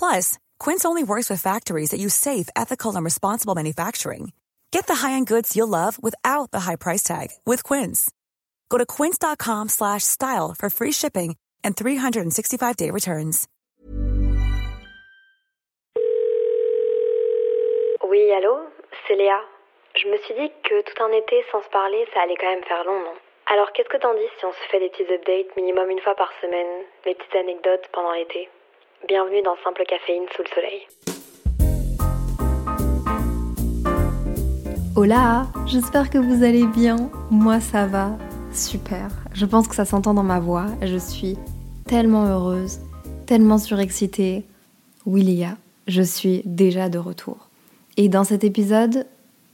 Plus, Quince only works with factories that use safe, ethical, and responsible manufacturing. Get the high-end goods you'll love without the high price tag with Quince. Go to quince.com slash style for free shipping and 365-day returns. Oui, allô C'est Léa. Je me suis dit que tout un été sans se parler, ça allait quand même faire long, non Alors qu'est-ce que t'en dis si on se fait des petits updates minimum une fois par semaine, des petites anecdotes pendant l'été Bienvenue dans Simple Caféine sous le soleil. Hola, j'espère que vous allez bien. Moi ça va, super. Je pense que ça s'entend dans ma voix. Je suis tellement heureuse, tellement surexcitée. Oui Léa, je suis déjà de retour. Et dans cet épisode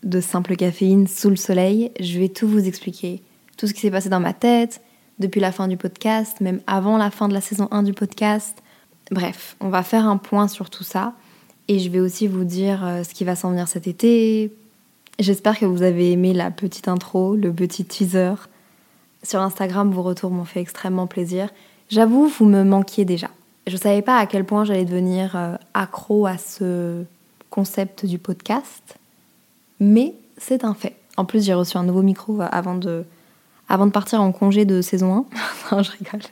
de Simple Caféine sous le soleil, je vais tout vous expliquer. Tout ce qui s'est passé dans ma tête, depuis la fin du podcast, même avant la fin de la saison 1 du podcast, Bref, on va faire un point sur tout ça et je vais aussi vous dire euh, ce qui va s'en venir cet été. J'espère que vous avez aimé la petite intro, le petit teaser. Sur Instagram, vos retours m'ont fait extrêmement plaisir. J'avoue, vous me manquiez déjà. Je savais pas à quel point j'allais devenir euh, accro à ce concept du podcast, mais c'est un fait. En plus, j'ai reçu un nouveau micro avant de, avant de partir en congé de saison 1. non, je rigole.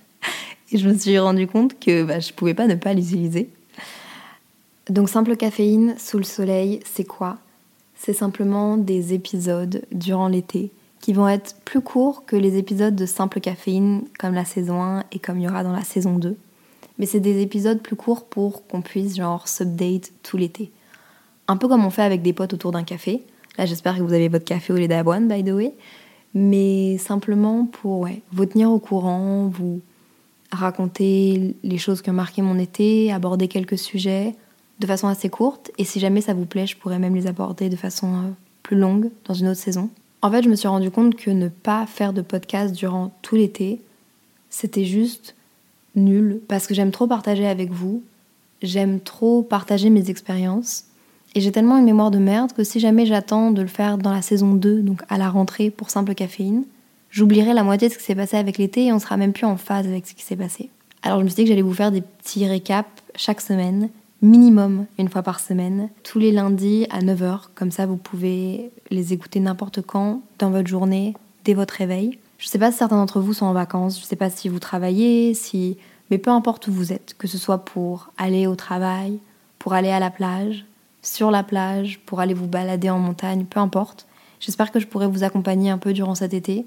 Et je me suis rendu compte que bah, je pouvais pas ne pas l'utiliser. Donc simple caféine sous le soleil, c'est quoi? C'est simplement des épisodes durant l'été qui vont être plus courts que les épisodes de simple caféine comme la saison 1 et comme il y aura dans la saison 2. Mais c'est des épisodes plus courts pour qu'on puisse genre s'update tout l'été. Un peu comme on fait avec des potes autour d'un café. Là j'espère que vous avez votre café au lait d'avoine by the way. Mais simplement pour vous tenir au courant, vous raconter les choses qui ont marqué mon été, aborder quelques sujets de façon assez courte. Et si jamais ça vous plaît, je pourrais même les aborder de façon euh, plus longue dans une autre saison. En fait, je me suis rendu compte que ne pas faire de podcast durant tout l'été, c'était juste nul parce que j'aime trop partager avec vous, j'aime trop partager mes expériences et j'ai tellement une mémoire de merde que si jamais j'attends de le faire dans la saison 2, donc à la rentrée pour simple caféine, j'oublierai la moitié de ce qui s'est passé avec l'été et on sera même plus en phase avec ce qui s'est passé. Alors je me suis dit que j'allais vous faire des petits récaps chaque semaine, minimum une fois par semaine, tous les lundis à 9h, comme ça vous pouvez les écouter n'importe quand, dans votre journée, dès votre réveil. Je sais pas si certains d'entre vous sont en vacances, je sais pas si vous travaillez, si mais peu importe où vous êtes, que ce soit pour aller au travail, pour aller à la plage, sur la plage, pour aller vous balader en montagne, peu importe. J'espère que je pourrai vous accompagner un peu durant cet été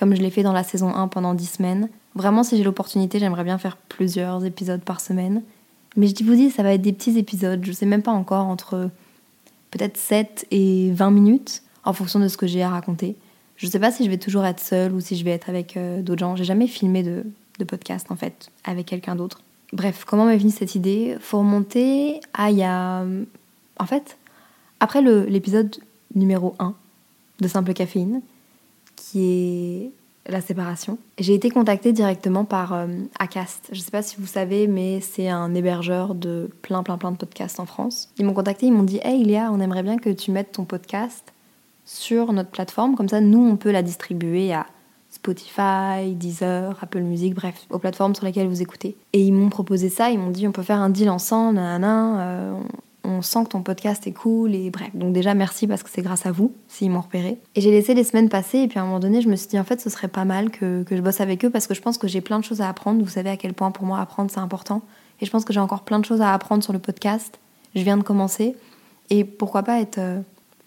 comme je l'ai fait dans la saison 1 pendant 10 semaines. Vraiment, si j'ai l'opportunité, j'aimerais bien faire plusieurs épisodes par semaine. Mais je vous dis, ça va être des petits épisodes, je sais même pas encore, entre peut-être 7 et 20 minutes, en fonction de ce que j'ai à raconter. Je sais pas si je vais toujours être seule ou si je vais être avec euh, d'autres gens. J'ai jamais filmé de, de podcast, en fait, avec quelqu'un d'autre. Bref, comment m'est venue cette idée? Faut remonter à il y a... En fait, après l'épisode numéro 1 de Simple Caféine, qui est la séparation. J'ai été contactée directement par euh, Acast. Je ne sais pas si vous savez, mais c'est un hébergeur de plein, plein, plein de podcasts en France. Ils m'ont contacté, ils m'ont dit Hey Léa, on aimerait bien que tu mettes ton podcast sur notre plateforme. Comme ça, nous, on peut la distribuer à Spotify, Deezer, Apple Music, bref, aux plateformes sur lesquelles vous écoutez. Et ils m'ont proposé ça, ils m'ont dit On peut faire un deal ensemble, nanana, euh, on sent que ton podcast est cool et bref. Donc déjà merci parce que c'est grâce à vous s'ils m'ont repéré. Et j'ai laissé les semaines passer et puis à un moment donné je me suis dit en fait ce serait pas mal que, je bosse avec eux parce que je pense que j'ai plein de choses à apprendre. Vous savez à quel point pour moi apprendre c'est important. Et je pense que j'ai encore plein de choses à apprendre sur le podcast. Je viens de commencer et pourquoi pas être euh,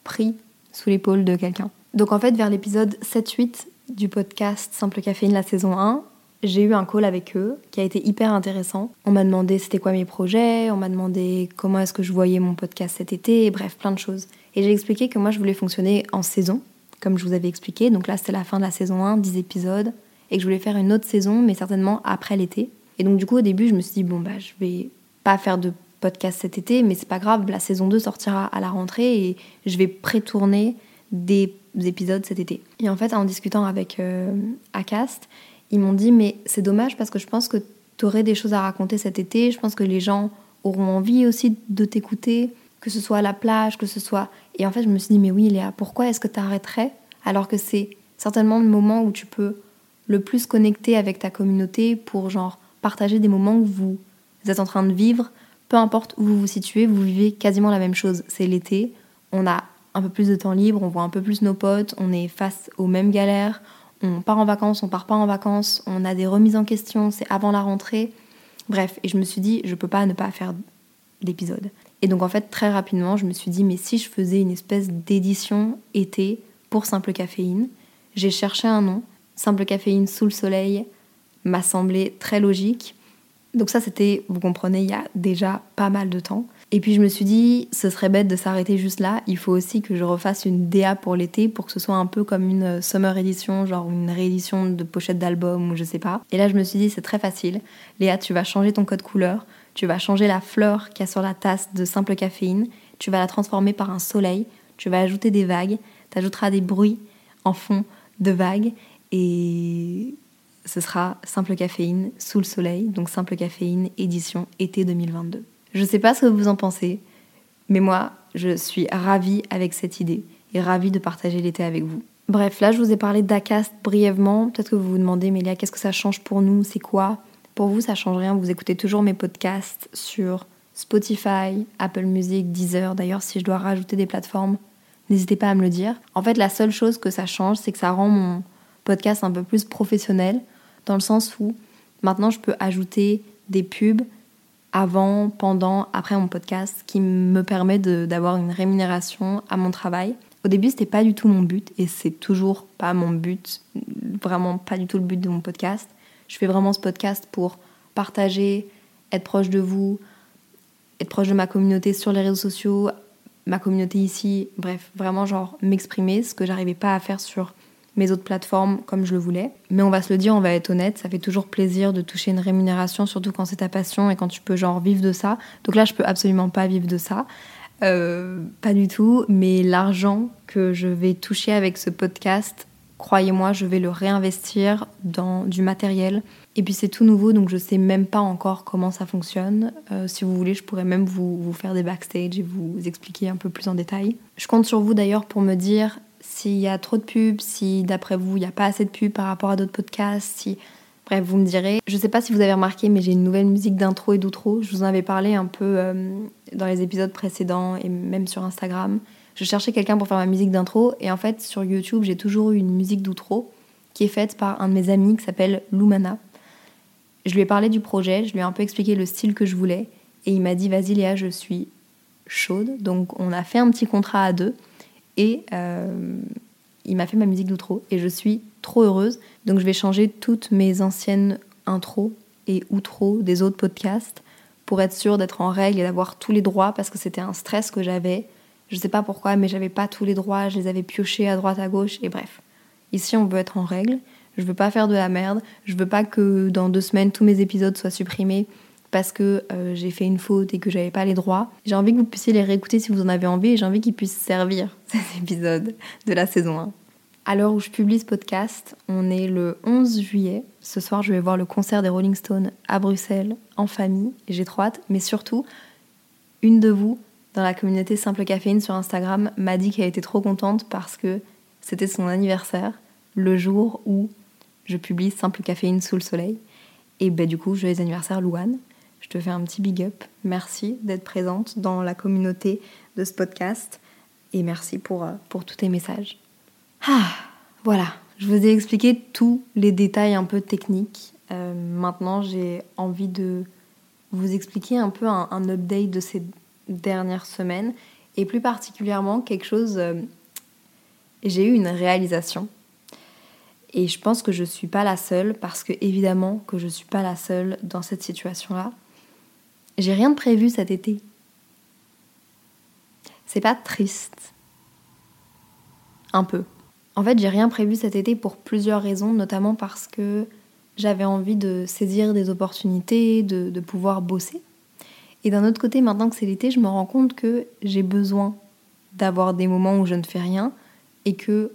pris sous l'épaule de quelqu'un. Donc en fait vers l'épisode 7-8 du podcast Simple Caféine la saison 1, j'ai eu un call avec eux qui a été hyper intéressant. On m'a demandé c'était quoi mes projets, on m'a demandé comment est-ce que je voyais mon podcast cet été, bref, plein de choses. Et j'ai expliqué que moi je voulais fonctionner en saison, comme je vous avais expliqué. Donc là c'était la fin de la saison 1, 10 épisodes, et que je voulais faire une autre saison, mais certainement après l'été. Et donc du coup au début je me suis dit bon bah je vais pas faire de podcast cet été, mais c'est pas grave, la saison 2 sortira à la rentrée et je vais pré-tourner des épisodes cet été. Et en fait en discutant avec euh, Acast, ils m'ont dit mais c'est dommage parce que je pense que tu aurais des choses à raconter cet été, je pense que les gens auront envie aussi de t'écouter, que ce soit à la plage, que ce soit... Et en fait je me suis dit mais oui Léa, pourquoi est-ce que tu arrêterais alors que c'est certainement le moment où tu peux le plus connecter avec ta communauté pour genre partager des moments que vous êtes en train de vivre, peu importe où vous vous situez, vous vivez quasiment la même chose. C'est l'été, on a un peu plus de temps libre, on voit un peu plus nos potes, on est face aux mêmes galères, on part en vacances, on part pas en vacances, on a des remises en question, c'est avant la rentrée. Bref, et je me suis dit, je peux pas ne pas faire d'épisode. Et donc en fait, très rapidement, je me suis dit, mais si je faisais une espèce d'édition été pour Simple Caféine, j'ai cherché un nom. Simple Caféine sous le soleil m'a semblé très logique. Donc ça, c'était, vous comprenez, il y a déjà pas mal de temps. Et puis je me suis dit, ce serait bête de s'arrêter juste là. Il faut aussi que je refasse une DA pour l'été pour que ce soit un peu comme une euh, summer edition, genre une réédition de pochette d'album ou je sais pas. Et là, je me suis dit, c'est très facile. Léa, tu vas changer ton code couleur. Tu vas changer la fleur qu'il y a sur la tasse de simple caféine. Tu vas la transformer par un soleil. Tu vas ajouter des vagues. Tu ajouteras des bruits en fond de vagues. Et ce sera Simple Caféine sous le soleil, donc Simple Caféine édition été 2022. Je sais pas ce que vous en pensez, mais moi, je suis ravie avec cette idée et ravie de partager l'été avec vous. Bref, là, je vous ai parlé d'Acast brièvement. Peut-être que vous vous demandez, mais Léa, qu'est-ce que ça change pour nous? C'est quoi? Pour vous, ça change rien. Vous écoutez toujours mes podcasts sur Spotify, Apple Music, Deezer. D'ailleurs, si je dois rajouter des plateformes, n'hésitez pas à me le dire. En fait, la seule chose que ça change, c'est que ça rend mon podcast un peu plus professionnel, dans le sens où maintenant je peux ajouter des pubs avant, pendant, après mon podcast, qui me permet d'avoir une rémunération à mon travail. Au début, c'était pas du tout mon but et c'est toujours pas mon but, vraiment pas du tout le but de mon podcast. Je fais vraiment ce podcast pour partager, être proche de vous, être proche de ma communauté sur les réseaux sociaux, ma communauté ici, bref, vraiment genre m'exprimer, ce que j'arrivais pas à faire sur mes autres plateformes comme je le voulais. Mais on va se le dire, on va être honnête, ça fait toujours plaisir de toucher une rémunération, surtout quand c'est ta passion et quand tu peux genre vivre de ça. Donc là, je peux absolument pas vivre de ça. Euh, pas du tout, mais l'argent que je vais toucher avec ce podcast, croyez-moi, je vais le réinvestir dans du matériel. Et puis c'est tout nouveau, donc je sais même pas encore comment ça fonctionne. Euh, si vous voulez, je pourrais même vous, vous faire des backstage et vous expliquer un peu plus en détail. Je compte sur vous d'ailleurs pour me dire s'il y a trop de pubs, si d'après vous, il n'y a pas assez de pubs par rapport à d'autres podcasts, si... Bref, vous me direz. Je ne sais pas si vous avez remarqué, mais j'ai une nouvelle musique d'intro et d'outro. Je vous en avais parlé un peu euh, dans les épisodes précédents et même sur Instagram. Je cherchais quelqu'un pour faire ma musique d'intro et en fait, sur YouTube, j'ai toujours eu une musique d'outro qui est faite par un de mes amis qui s'appelle Lumana. Je lui ai parlé du projet, je lui ai un peu expliqué le style que je voulais et il m'a dit Vas-y Léa, je suis chaude. Donc on a fait un petit contrat à deux. Et euh, il m'a fait ma musique d'outro et je suis trop heureuse. Donc je vais changer toutes mes anciennes intros et outros des autres podcasts pour être sûre d'être en règle et d'avoir tous les droits parce que c'était un stress que j'avais. Je sais pas pourquoi, mais j'avais pas tous les droits, je les avais piochés à droite à gauche et bref. Ici, on veut être en règle. Je veux pas faire de la merde. Je veux pas que dans deux semaines tous mes épisodes soient supprimés parce que euh, j'ai fait une faute et que j'avais pas les droits. J'ai envie que vous puissiez les réécouter si vous en avez envie et j'ai envie qu'ils puissent servir cet épisode de la saison 1. À l'heure où je publie ce podcast, on est le 11 juillet. Ce soir, je vais voir le concert des Rolling Stones à Bruxelles en famille. J'ai trop hâte, mais surtout, une de vous dans la communauté Simple Caféine sur Instagram m'a dit qu'elle était trop contente parce que c'était son anniversaire, le jour où je publie Simple Caféine sous le soleil. Et ben, du coup, joyeux anniversaire Louane. Je te fais un petit big up. Merci d'être présente dans la communauté de ce podcast et merci pour, euh, pour tous tes messages. Ah, voilà, je vous ai expliqué tous les détails un peu techniques. Euh, maintenant, j'ai envie de vous expliquer un peu un, update de ces dernières semaines et plus particulièrement quelque chose. Euh, j'ai eu une réalisation Et je pense que je suis pas la seule, parce que évidemment que je suis pas la seule dans cette situation-là. J'ai rien de prévu cet été. C'est pas triste. Un peu. En fait, j'ai rien prévu cet été pour plusieurs raisons, notamment parce que j'avais envie de saisir des opportunités, de, de pouvoir bosser. Et d'un autre côté, maintenant que c'est l'été, je me rends compte que j'ai besoin d'avoir des moments où je ne fais rien et que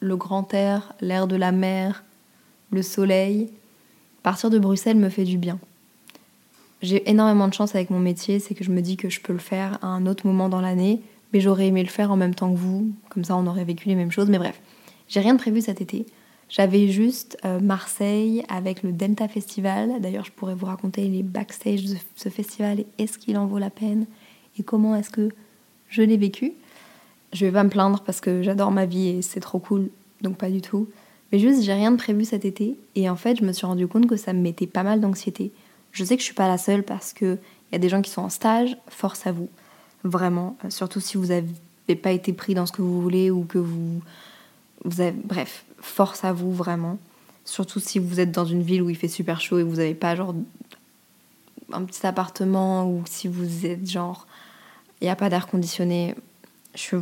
le grand air, l'air de la mer, le soleil, partir de Bruxelles me fait du bien. J'ai énormément de chance avec mon métier, c'est que je me dis que je peux le faire à un autre moment dans l'année, mais j'aurais aimé le faire en même temps que vous, comme ça on aurait vécu les mêmes choses, mais bref, j'ai rien de prévu cet été. J'avais juste euh, Marseille avec le Delta Festival. D'ailleurs, je pourrais vous raconter les backstage de ce festival et est-ce qu'il en vaut la peine et comment est-ce que je l'ai vécu. Je vais pas me plaindre parce que j'adore ma vie et c'est trop cool, donc pas du tout. Mais juste, j'ai rien de prévu cet été et en fait, je me suis rendu compte que ça me mettait pas mal d'anxiété. Je sais que je suis pas la seule parce que il y a des gens qui sont en stage, force à vous, vraiment. Euh, surtout si vous n'avez pas été pris dans ce que vous voulez ou que vous, bref, force à vous vraiment. Surtout si vous êtes dans une ville où il fait super chaud et vous n'avez pas genre un petit appartement ou si vous êtes genre il n'y a pas d'air conditionné, je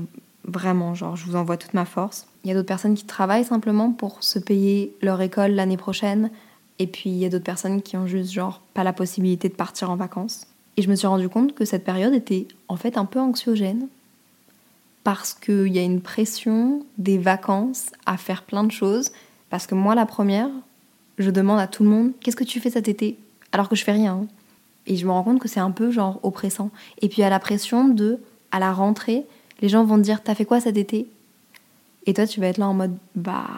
vraiment, genre, je vous envoie toute ma force. Il y a d'autres personnes qui travaillent simplement pour se payer leur école l'année prochaine. Et puis, il y a d'autres personnes qui ont juste, genre, pas la possibilité de partir en vacances. Et je me suis rendu compte que cette période était en fait un peu anxiogène. Parce qu'il y a une pression des vacances à faire plein de choses. Parce que moi, la première, je demande à tout le monde Qu'est-ce que tu fais cet été? Alors que je fais rien. Hein. Et je me rends compte que c'est un peu, genre, oppressant. Et puis, à la pression de, à la rentrée, les gens vont te dire T'as fait quoi cet été? Et toi, tu vas être là en mode Bah.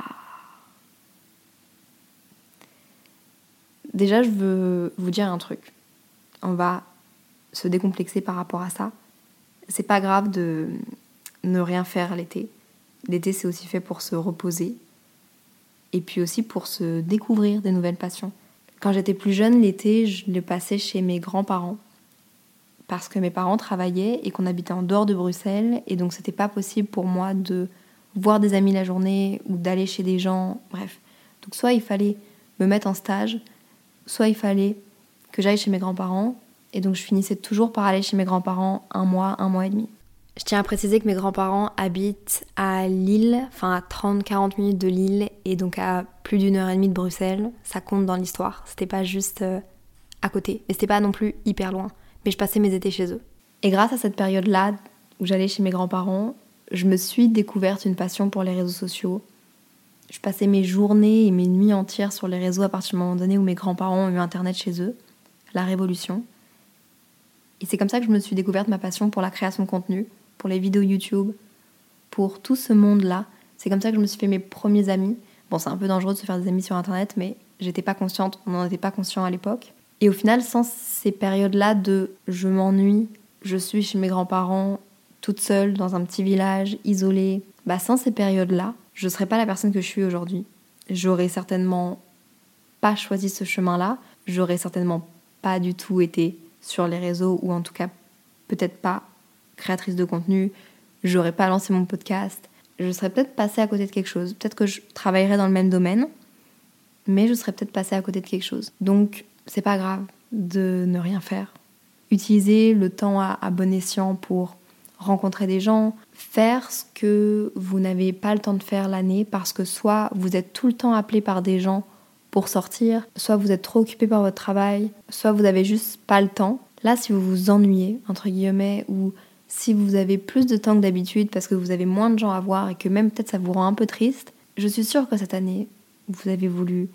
Déjà, je veux vous dire un truc. On va se décomplexer par rapport à ça. C'est pas grave de ne rien faire l'été. L'été, c'est aussi fait pour se reposer et puis aussi pour se découvrir des nouvelles passions. Quand j'étais plus jeune, l'été, je le passais chez mes grands-parents parce que mes parents travaillaient et qu'on habitait en dehors de Bruxelles et donc c'était pas possible pour moi de voir des amis la journée ou d'aller chez des gens, bref. Donc soit il fallait me mettre en stage, soit il fallait que j'aille chez mes grands-parents et donc je finissais toujours par aller chez mes grands-parents un mois, un mois et demi. Je tiens à préciser que mes grands-parents habitent à Lille, enfin à 30-40 minutes de Lille et donc à plus d'une heure et demie de Bruxelles. Ça compte dans l'histoire. C'était pas juste euh, à côté, mais c'était pas non plus hyper loin mais je passais mes étés chez eux. Et grâce à cette période-là, où j'allais chez mes grands-parents, je me suis découverte une passion pour les réseaux sociaux. Je passais mes journées et mes nuits entières sur les réseaux à partir du moment donné où mes grands-parents ont eu Internet chez eux, la révolution. Et c'est comme ça que je me suis découverte ma passion pour la création de contenu, pour les vidéos YouTube, pour tout ce monde-là. C'est comme ça que je me suis fait mes premiers amis. Bon, c'est un peu dangereux de se faire des amis sur Internet, mais j'étais pas consciente, on n'en était pas conscient à l'époque. Et au final, sans ces périodes-là de je m'ennuie, je suis chez mes grands-parents, toute seule dans un petit village, isolée, bah sans ces périodes-là, je ne serais pas la personne que je suis aujourd'hui. J'aurais certainement pas choisi ce chemin-là, j'aurais certainement pas du tout été sur les réseaux ou en tout cas peut-être pas créatrice de contenu, j'aurais pas lancé mon podcast, je serais peut-être passée à côté de quelque chose. Peut-être que je travaillerais dans le même domaine, mais je serais peut-être passée à côté de quelque chose. Donc c'est pas grave de ne rien faire. Utilisez le temps à, bon escient pour rencontrer des gens, faire ce que vous n'avez pas le temps de faire l'année parce que soit vous êtes tout le temps appelé par des gens pour sortir, soit vous êtes trop occupé par votre travail, soit vous n'avez juste pas le temps. Là, si vous vous ennuyez, entre guillemets, ou si vous avez plus de temps que d'habitude parce que vous avez moins de gens à voir et que même peut-être ça vous rend un peu triste, je suis sûre que cette année, vous avez voulu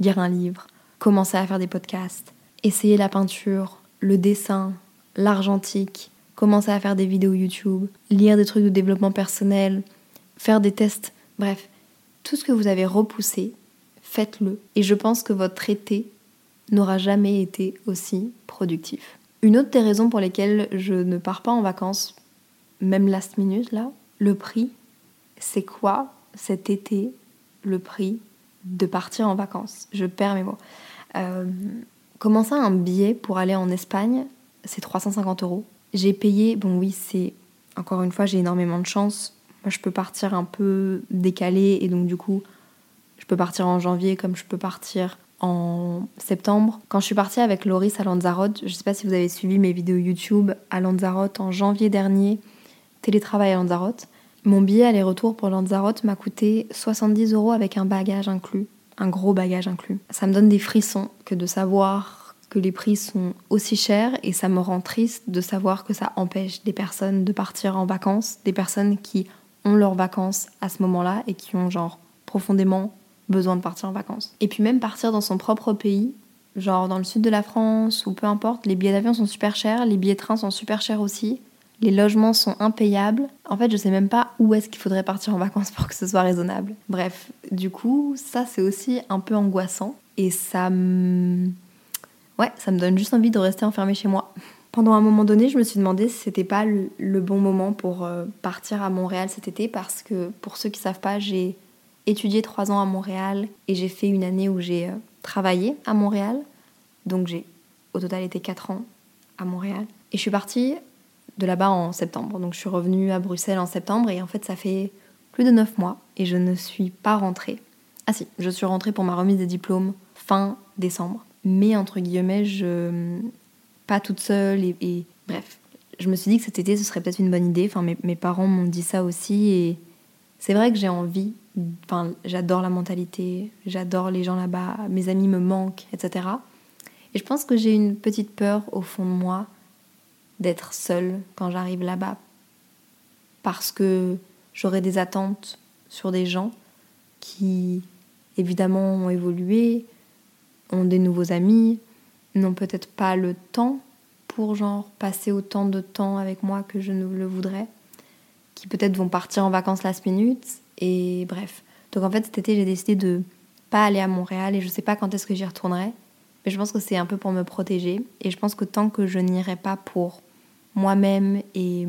lire un livre, commencer à faire des podcasts, essayer la peinture, le dessin, l'argentique, commencer à faire des vidéos YouTube, lire des trucs de développement personnel, faire des tests, bref, tout ce que vous avez repoussé, faites-le. Et je pense que votre été n'aura jamais été aussi productif. Une autre des raisons pour lesquelles je ne pars pas en vacances, même last minute là, le prix, c'est quoi cet été le prix de partir en vacances? Je perds mes mots. Euh, un billet pour aller en Espagne, c'est 350 euros. J'ai payé, bon oui, c'est encore une fois, j'ai énormément de chance. Moi, je peux partir un peu décalé et donc du coup, Je peux partir en janvier comme je peux partir en septembre. Quand je suis partie avec Loris à Lanzarote, je sais pas si vous avez suivi mes vidéos YouTube à Lanzarote en janvier dernier, télétravail à Lanzarote. Mon billet aller-retour pour Lanzarote m'a coûté 70 euros avec un bagage inclus, un gros bagage inclus. Ça me donne des frissons que de savoir que les prix sont aussi chers et ça me rend triste de savoir que ça empêche des personnes de partir en vacances, des personnes qui ont leurs vacances à ce moment-là et qui ont genre profondément besoin de partir en vacances. Et puis même partir dans son propre pays, genre dans le sud de la France ou peu importe, les billets d'avion sont super chers, les billets de train sont super chers aussi, les logements sont impayables. En fait, je sais même pas où est-ce qu'il faudrait partir en vacances pour que ce soit raisonnable. Bref, du coup, ça c'est aussi un peu angoissant et ça me Ouais, ça me donne juste envie de rester enfermée chez moi. Pendant un moment donné, je me suis demandé si c'était pas le, bon moment pour euh, partir à Montréal cet été parce que pour ceux qui savent pas, j'ai étudié trois ans à Montréal et j'ai fait une année où j'ai euh, travaillé à Montréal. Donc j'ai au total été quatre ans à Montréal. Et je suis partie de là-bas en septembre. Donc je suis revenue à Bruxelles en septembre et en fait ça fait plus de neuf mois et je ne suis pas rentrée. Ah si, je suis rentrée pour ma remise des diplômes fin décembre. Mais entre guillemets, pas toute seule et, bref. Je me suis dit que cet été ce serait peut-être une bonne idée. Enfin mes, mes parents m'ont dit ça aussi et c'est vrai que j'ai envie Enfin, j'adore la mentalité, j'adore les gens là-bas, mes amis me manquent, etc. Et je pense que j'ai une petite peur au fond de moi d'être seule quand j'arrive là-bas. Parce que j'aurai des attentes sur des gens qui, évidemment, ont évolué, ont des nouveaux amis, n'ont peut-être pas le temps pour genre passer autant de temps avec moi que je ne le voudrais, qui peut-être vont partir en vacances last minute et bref. Donc en fait, cet été, j'ai décidé de pas aller à Montréal et je sais pas quand est-ce que j'y retournerai. Mais je pense que c'est un peu pour me protéger. Et je pense que tant que je n'irai pas pour moi-même et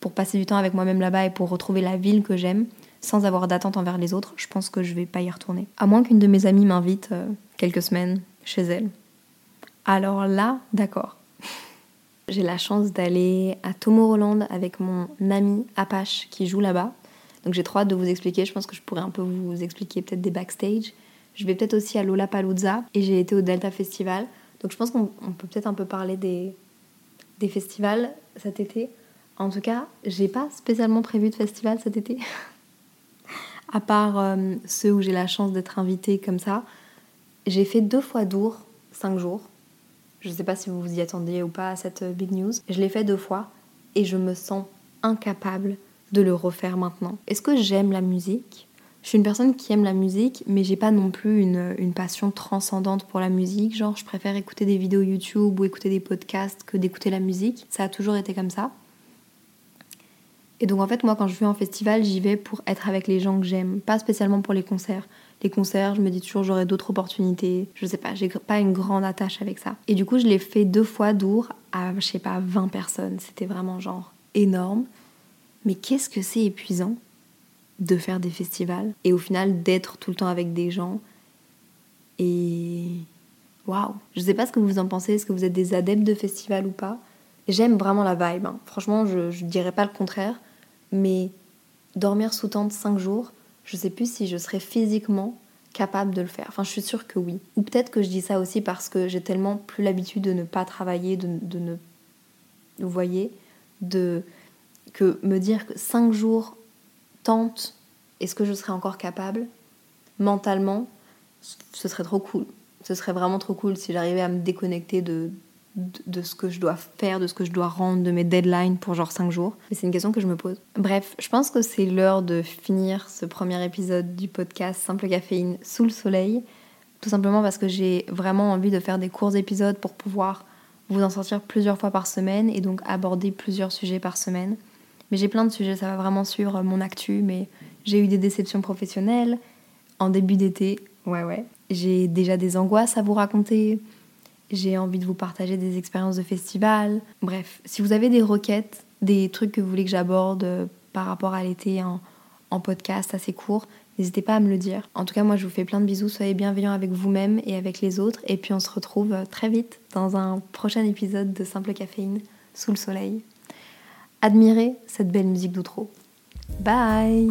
pour passer du temps avec moi-même là-bas et pour retrouver la ville que j'aime, sans avoir d'attente envers les autres, je pense que je vais pas y retourner. À moins qu'une de mes amies m'invite euh, quelques semaines chez elle. Alors là, d'accord. J'ai la chance d'aller à Tomorrowland avec mon ami Apache qui joue là-bas. Donc j'ai trop hâte de vous expliquer. Je pense que je pourrais un peu vous expliquer peut-être des backstage. Je vais peut-être aussi à Lollapalooza et j'ai été au Delta Festival. Donc je pense qu'on peut peut-être un peu parler des, des festivals cet été. En tout cas, j'ai pas spécialement prévu de festival cet été. à part euh, ceux où j'ai la chance d'être invitée comme ça. J'ai fait deux fois Dour, cinq jours. Je ne sais pas si vous vous y attendiez ou pas à cette big news. Je l'ai fait deux fois et je me sens incapable de le refaire maintenant. Est-ce que j'aime la musique? Je suis une personne qui aime la musique, mais j'ai pas non plus une, une, passion transcendante pour la musique. Genre, je préfère écouter des vidéos YouTube ou écouter des podcasts que d'écouter la musique. Ça a toujours été comme ça. Et donc en fait, moi, quand je vais en festival, j'y vais pour être avec les gens que j'aime, pas spécialement pour les concerts les concerts, je me dis toujours j'aurai d'autres opportunités. Je sais pas, j'ai pas une grande attache avec ça. Et du coup, je l'ai fait deux fois d'our à, je sais pas, 20 personnes. C'était vraiment genre énorme. Mais qu'est-ce que c'est épuisant de faire des festivals et au final d'être tout le temps avec des gens et waouh je sais pas ce que vous en pensez est-ce que vous êtes des adeptes de festivals ou pas? J'aime vraiment la vibe hein. franchement je dirais pas le contraire mais dormir sous tente 5 jours je sais plus si je serais physiquement capable de le faire. Enfin, je suis sûre que oui. Ou peut-être que je dis ça aussi parce que j'ai tellement plus l'habitude de ne pas travailler, de, ne. Vous voyez de, Que me dire que 5 jours tente, est-ce que je serais encore capable? Mentalement, ce serait trop cool. Ce serait vraiment trop cool si j'arrivais à me déconnecter de, de, ce que je dois faire, de ce que je dois rendre, de mes deadlines pour genre 5 jours. Mais c'est une question que je me pose. Bref, je pense que c'est l'heure de finir ce premier épisode du podcast Simple Caféine sous le soleil. Tout simplement parce que j'ai vraiment envie de faire des courts épisodes pour pouvoir vous en sortir plusieurs fois par semaine et donc aborder plusieurs sujets par semaine. Mais j'ai plein de sujets, ça va vraiment suivre mon actu, mais j'ai eu des déceptions professionnelles en début d'été. Ouais, ouais. J'ai déjà des angoisses à vous raconter j'ai envie de vous partager des expériences de festival. Bref, si vous avez des requêtes, des trucs que vous voulez que j'aborde euh, par rapport à l'été en, en podcast assez court, n'hésitez pas à me le dire. En tout cas, moi je vous fais plein de bisous, soyez bienveillants avec vous-même et avec les autres, et puis on se retrouve euh, très vite dans un prochain épisode de Simple Caféine sous le soleil. Admirez cette belle musique d'outro. Bye